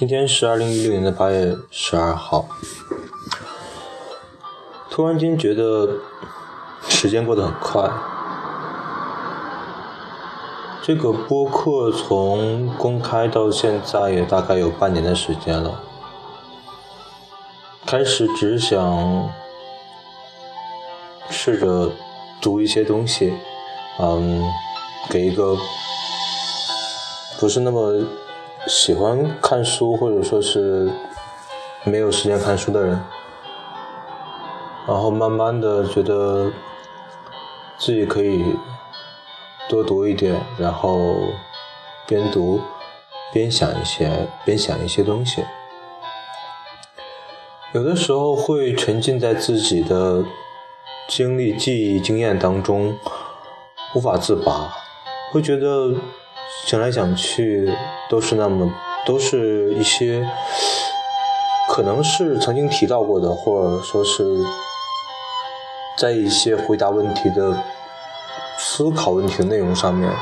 今天是二零一六年的八月十二号，突然间觉得时间过得很快。这个播客从公开到现在也大概有半年的时间了。开始只想试着读一些东西，嗯，给一个不是那么。喜欢看书，或者说是没有时间看书的人，然后慢慢的觉得自己可以多读一点，然后边读边想一些，边想一些东西。有的时候会沉浸在自己的经历、记忆、经验当中，无法自拔，会觉得。想来想去，都是那么，都是一些可能是曾经提到过的，或者说是在一些回答问题的、思考问题的内容上面，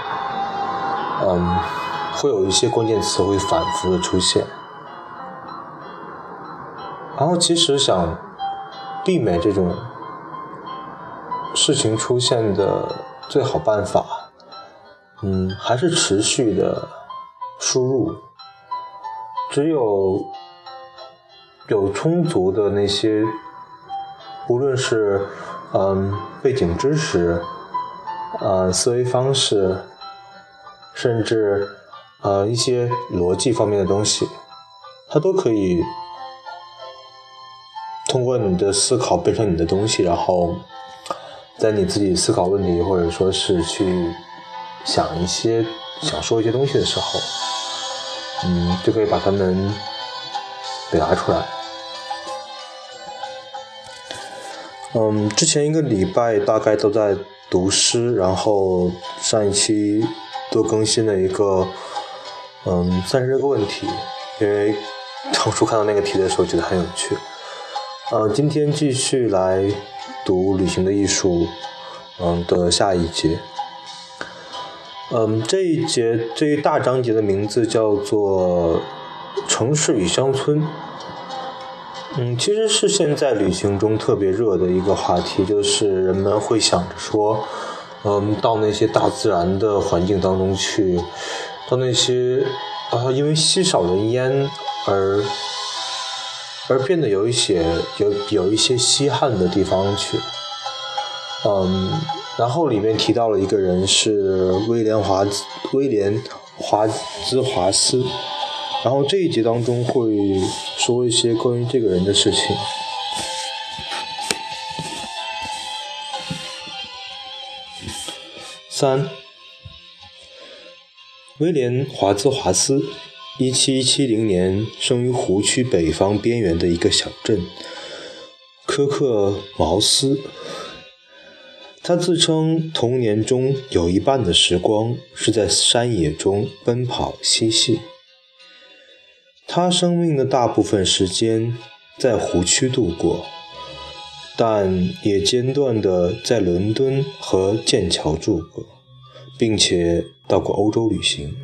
嗯，会有一些关键词会反复的出现。然后，其实想避免这种事情出现的最好办法。嗯，还是持续的输入。只有有充足的那些，无论是嗯背景知识，呃思维方式，甚至呃一些逻辑方面的东西，它都可以通过你的思考变成你的东西，然后在你自己思考问题或者说是去。想一些想说一些东西的时候，嗯，就可以把它们表达出来。嗯，之前一个礼拜大概都在读诗，然后上一期都更新了一个嗯三十个问题，因为当初看到那个题的时候觉得很有趣。嗯，今天继续来读《旅行的艺术》嗯的下一节。嗯，这一节这一大章节的名字叫做“城市与乡村”。嗯，其实是现在旅行中特别热的一个话题，就是人们会想着说，嗯，到那些大自然的环境当中去，到那些啊因为稀少人烟而而变得有一些有有一些稀罕的地方去，嗯。然后里面提到了一个人是威廉华兹威廉华兹华斯，然后这一节当中会说一些关于这个人的事情。三，威廉华兹华斯，一七七零年生于湖区北方边缘的一个小镇科克茅斯。他自称童年中有一半的时光是在山野中奔跑嬉戏。他生命的大部分时间在湖区度过，但也间断地在伦敦和剑桥住过，并且到过欧洲旅行。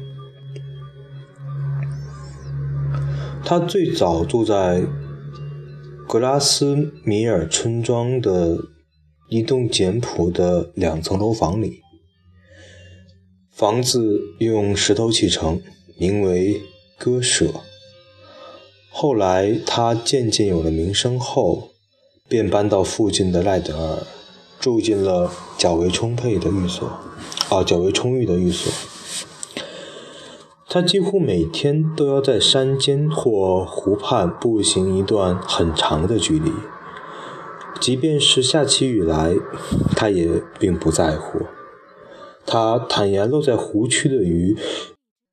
他最早住在格拉斯米尔村庄的。一栋简朴的两层楼房里，房子用石头砌成，名为“割舍”。后来他渐渐有了名声后，便搬到附近的赖德尔，住进了较为充沛的寓所，啊，较为充裕的寓所。他几乎每天都要在山间或湖畔步行一段很长的距离。即便是下起雨来，他也并不在乎。他坦言，落在湖区的鱼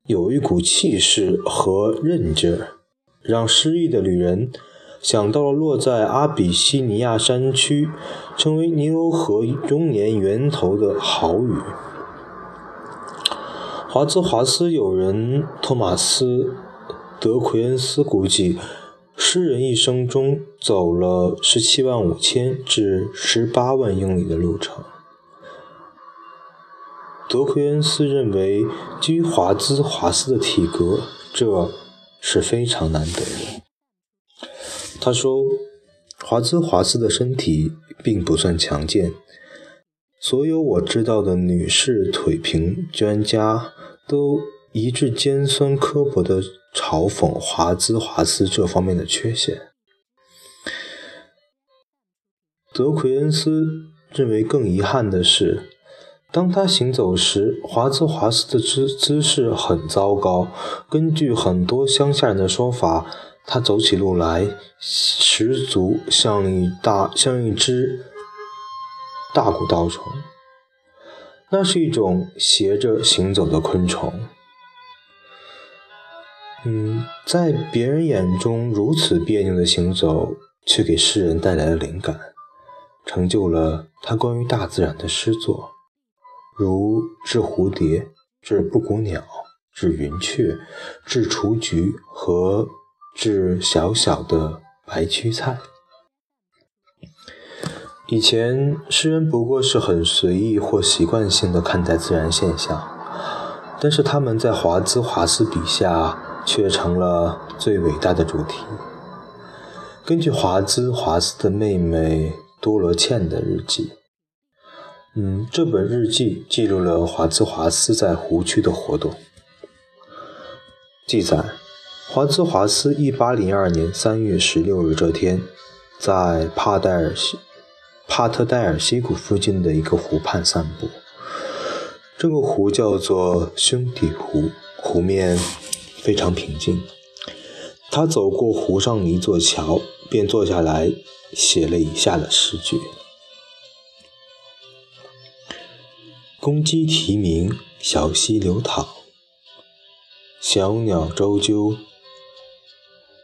有一股气势和韧劲儿，让失意的旅人想到了落在阿比西尼亚山区、成为尼罗河终年源头的好雨。华兹华斯友人托马斯·德奎恩斯估计。诗人一生中走了十七万五千至十八万英里的路程。德奎恩斯认为，基于华兹华斯的体格，这是非常难得的。他说，华兹华斯的身体并不算强健，所有我知道的女士腿平专家都一致尖酸刻薄地嘲讽华兹华斯这方面的缺陷。德奎恩斯认为更遗憾的是。当他行走时，华兹华斯的姿姿势很糟糕。根据很多乡下人的说法，他走起路来十足像一大像一只大古稻虫。那是一种斜着行走的昆虫。嗯，在别人眼中如此别扭的行走，却给诗人带来了灵感，成就了他关于大自然的诗作。如治蝴蝶、治布谷鸟、治云雀、治雏菊和治小小的白屈菜。以前诗人不过是很随意或习惯性的看待自然现象，但是他们在华兹华斯笔下却成了最伟大的主题。根据华兹华斯的妹妹多罗茜的日记。嗯，这本日记记录了华兹华斯在湖区的活动。记载：华兹华斯1802年3月16日这天，在帕代尔西帕特戴尔溪谷附近的一个湖畔散步。这个湖叫做兄弟湖，湖面非常平静。他走过湖上一座桥，便坐下来写了以下的诗句。公鸡啼鸣，小溪流淌，小鸟啁啾，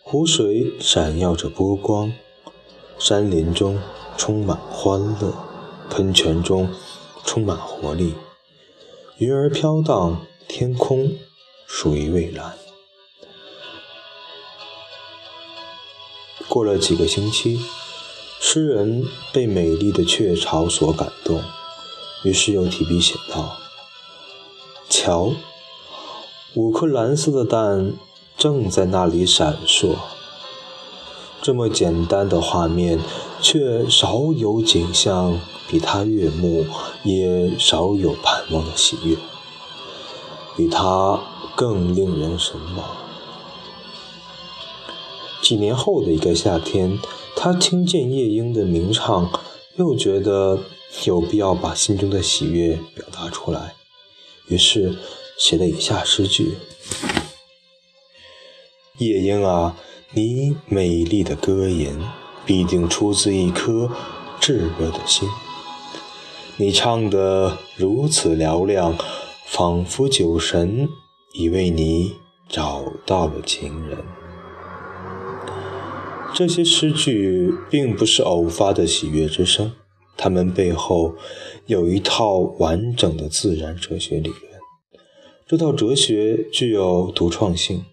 湖水闪耀着波光，山林中充满欢乐，喷泉中充满活力，云儿飘荡，天空属于蔚蓝。过了几个星期，诗人被美丽的雀巢所感动。于是又提笔写道：“瞧，五颗蓝色的蛋正在那里闪烁。这么简单的画面，却少有景象比它悦目，也少有盼望的喜悦，比它更令人神往。几年后的一个夏天，他听见夜莺的鸣唱，又觉得。”有必要把心中的喜悦表达出来，于是写了以下诗句：夜莺啊，你美丽的歌吟必定出自一颗炙热的心。你唱得如此嘹亮，仿佛酒神已为你找到了情人。这些诗句并不是偶发的喜悦之声。他们背后有一套完整的自然哲学理论，这套哲学具有独创性，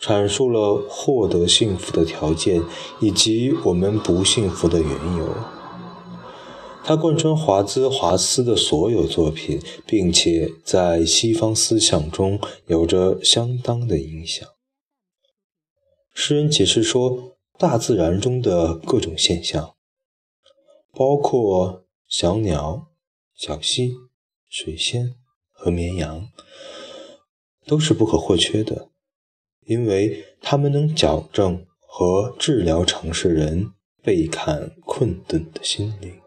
阐述了获得幸福的条件以及我们不幸福的缘由。它贯穿华兹华斯的所有作品，并且在西方思想中有着相当的影响。诗人解释说，大自然中的各种现象。包括小鸟、小溪、水仙和绵羊，都是不可或缺的，因为它们能矫正和治疗城市人倍感困顿的心灵。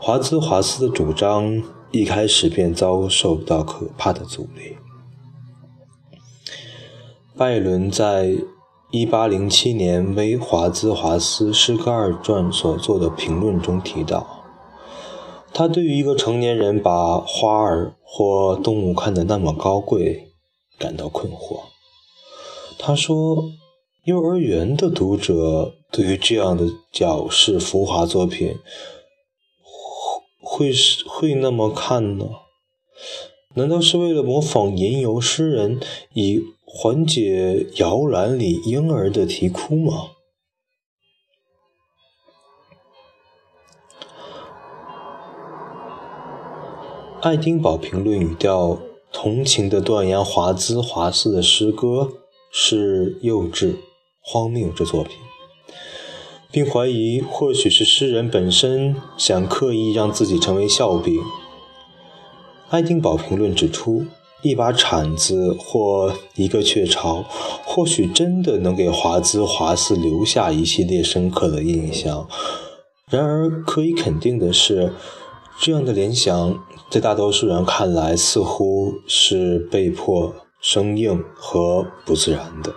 华兹华斯的主张一开始便遭受到可怕的阻力。拜伦在。一八零七年威华兹华斯诗歌二传所做的评论中提到，他对于一个成年人把花儿或动物看得那么高贵感到困惑。他说，幼儿园的读者对于这样的矫饰浮华作品会是会那么看呢？难道是为了模仿吟游诗人以？缓解摇篮里婴儿的啼哭吗？爱丁堡评论语调同情的断言华兹华斯的诗歌是幼稚、荒谬之作品，并怀疑或许是诗人本身想刻意让自己成为笑柄。爱丁堡评论指出，一把铲子或一个雀巢，或许真的能给华兹华斯留下一系列深刻的印象。然而，可以肯定的是，这样的联想在大多数人看来似乎是被迫、生硬和不自然的。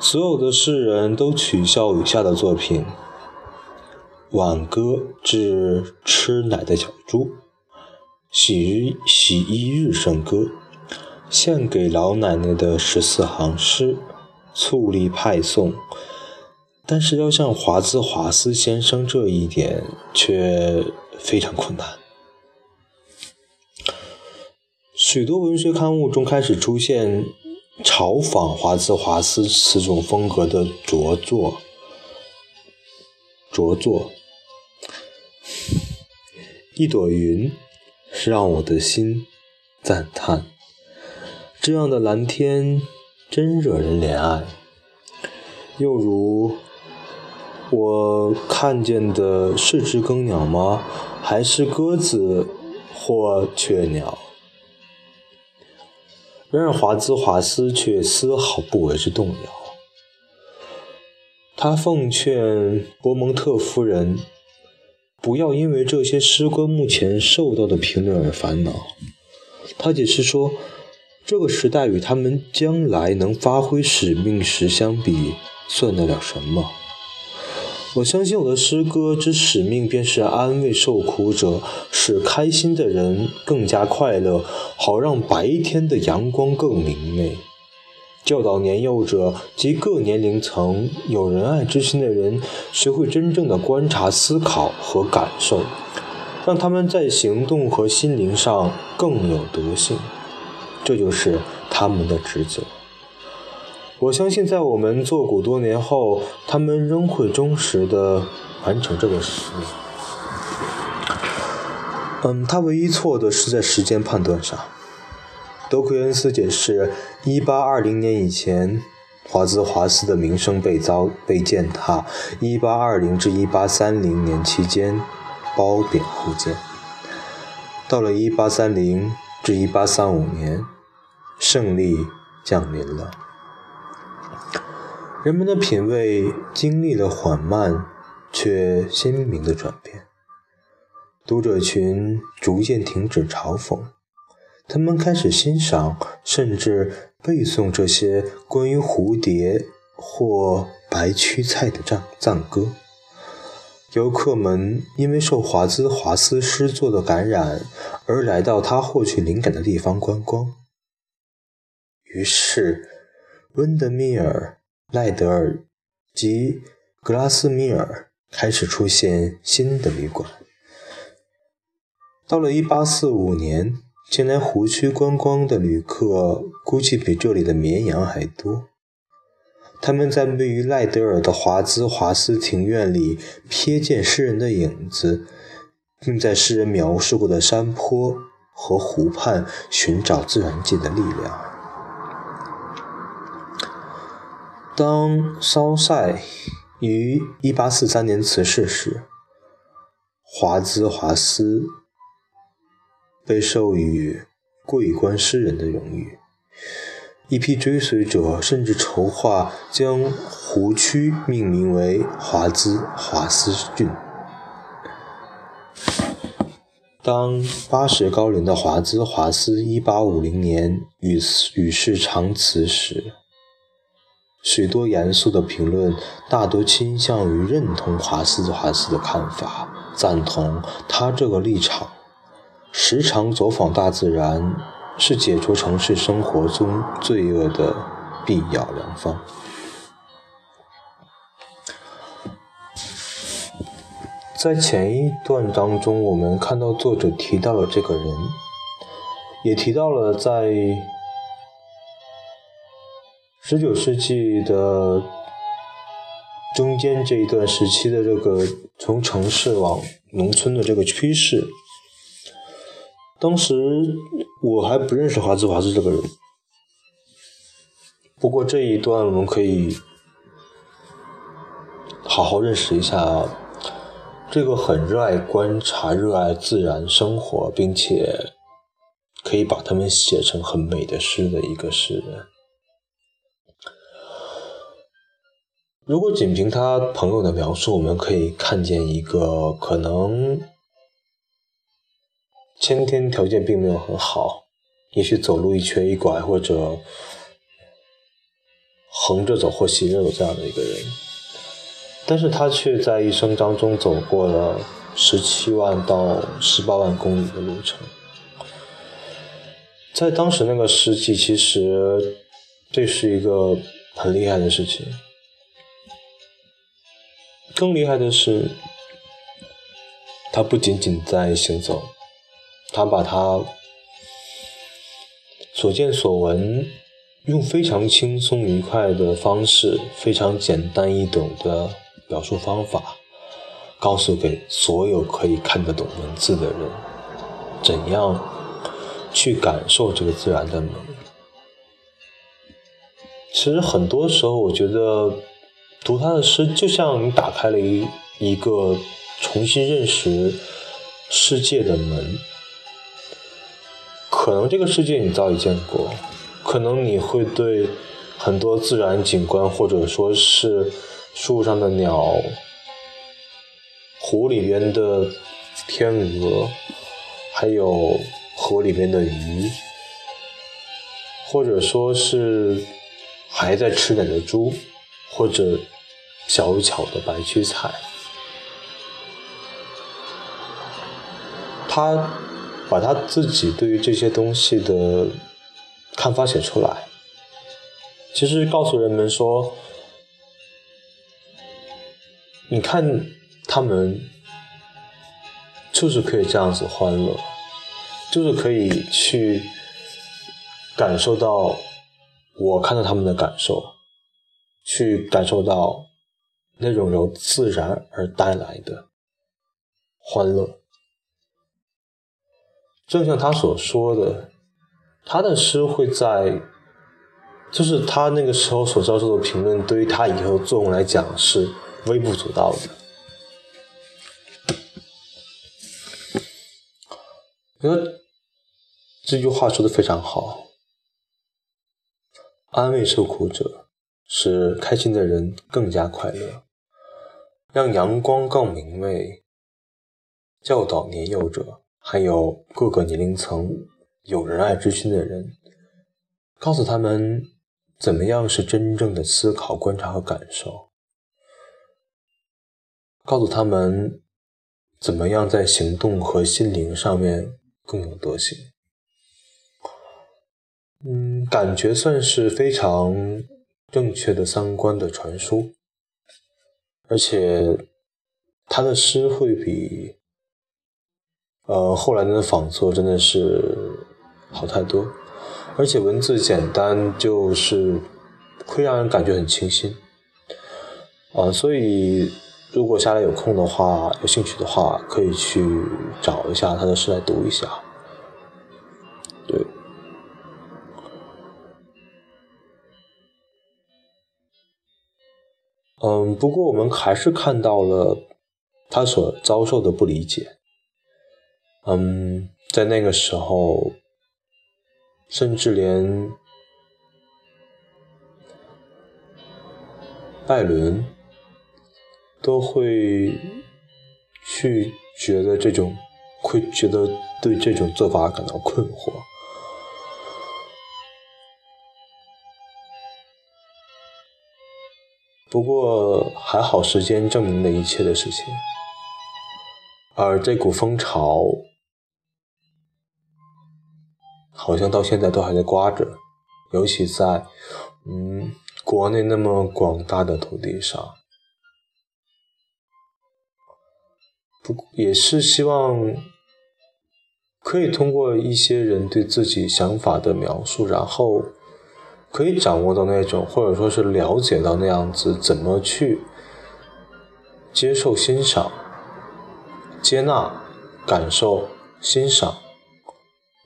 所有的诗人都取笑以下的作品：《挽歌致吃奶的小猪》。洗衣洗衣日圣歌，献给老奶奶的十四行诗，醋栗派送。但是要像华兹华斯先生这一点，却非常困难。许多文学刊物中开始出现嘲讽华兹华斯此种风格的着作，着作，一朵云。是让我的心赞叹，这样的蓝天真惹人怜爱。又如，我看见的是只更鸟吗？还是鸽子或雀鸟？然而华兹华斯却丝毫不为之动摇。他奉劝伯蒙特夫人。不要因为这些诗歌目前受到的评论而烦恼。他解释说，这个时代与他们将来能发挥使命时相比，算得了什么？我相信我的诗歌之使命便是安慰受苦者，使开心的人更加快乐，好让白天的阳光更明媚。教导年幼者及各年龄层有仁爱之心的人，学会真正的观察、思考和感受，让他们在行动和心灵上更有德性。这就是他们的职责。我相信，在我们做古多年后，他们仍会忠实地完成这个使命。嗯，他唯一错的是在时间判断上。德奎恩斯解释：1820年以前，华兹华斯的名声被遭被践踏；1820至1830年期间，褒贬互见。到了1830至1835年，胜利降临了。人们的品味经历了缓慢却鲜明的转变，读者群逐渐停止嘲讽。他们开始欣赏，甚至背诵这些关于蝴蝶或白屈菜的赞赞歌。游客们因为受华兹华斯诗作的感染，而来到他获取灵感的地方观光。于是，温德米尔、赖德尔及格拉斯米尔开始出现新的旅馆。到了1845年。前来湖区观光的旅客估计比这里的绵羊还多。他们在位于赖德尔的华兹华斯庭院里瞥见诗人的影子，并在诗人描述过的山坡和湖畔寻找自然界的力量。当骚塞于1843年辞世时，华兹华斯。被授予桂冠诗人的荣誉，一批追随者甚至筹划将湖区命名为华兹华斯郡。当八十高龄的华兹华斯1850年与与世长辞时，许多严肃的评论大多倾向于认同华兹华斯的看法，赞同他这个立场。时常走访大自然，是解除城市生活中罪恶的必要良方。在前一段当中，我们看到作者提到了这个人，也提到了在十九世纪的中间这一段时期的这个从城市往农村的这个趋势。当时，我还不认识华兹华兹这个人。不过这一段我们可以好好认识一下这个很热爱观察、热爱自然生活，并且可以把他们写成很美的诗的一个诗人。如果仅凭他朋友的描述，我们可以看见一个可能先天条件并没有很好，也许走路一瘸一拐，或者。横着走或斜着走这样的一个人，但是他却在一生当中走过了十七万到十八万公里的路程，在当时那个世纪，其实这是一个很厉害的事情。更厉害的是，他不仅仅在行走，他把他所见所闻。用非常轻松愉快的方式，非常简单易懂的表述方法，告诉给所有可以看得懂文字的人，怎样去感受这个自然的美。其实很多时候，我觉得读他的诗，就像你打开了一一个重新认识世界的门。可能这个世界你早已见过。可能你会对很多自然景观，或者说是树上的鸟、湖里边的天鹅，还有河里边的鱼，或者说是还在吃奶的猪，或者小巧的白屈菜，它把他自己对于这些东西的。看法写出来，其实告诉人们说，你看他们就是可以这样子欢乐，就是可以去感受到我看到他们的感受，去感受到那种由自然而带来的欢乐，正像他所说的。他的诗会在，就是他那个时候所遭受的评论，对于他以后作用来讲是微不足道的。我觉得这句话说的非常好，安慰受苦者，使开心的人更加快乐，让阳光更明媚，教导年幼者，还有各个年龄层。有仁爱之心的人，告诉他们怎么样是真正的思考、观察和感受；告诉他们怎么样在行动和心灵上面更有德行。嗯，感觉算是非常正确的三观的传输，而且他的诗会比呃后来的仿作真的是。好太多，而且文字简单，就是会让人感觉很清新啊。所以，如果下来有空的话，有兴趣的话，可以去找一下他的诗来读一下。对，嗯，不过我们还是看到了他所遭受的不理解。嗯，在那个时候。甚至连拜伦都会去觉得这种，会觉得对这种做法感到困惑。不过还好，时间证明了一切的事情，而这股风潮。好像到现在都还在刮着，尤其在嗯国内那么广大的土地上，不也是希望可以通过一些人对自己想法的描述，然后可以掌握到那种，或者说是了解到那样子怎么去接受、欣赏、接纳、感受、欣赏。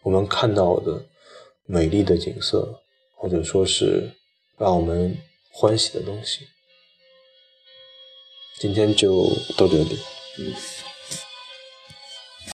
我们看到的美丽的景色，或者说是让我们欢喜的东西。今天就到这里。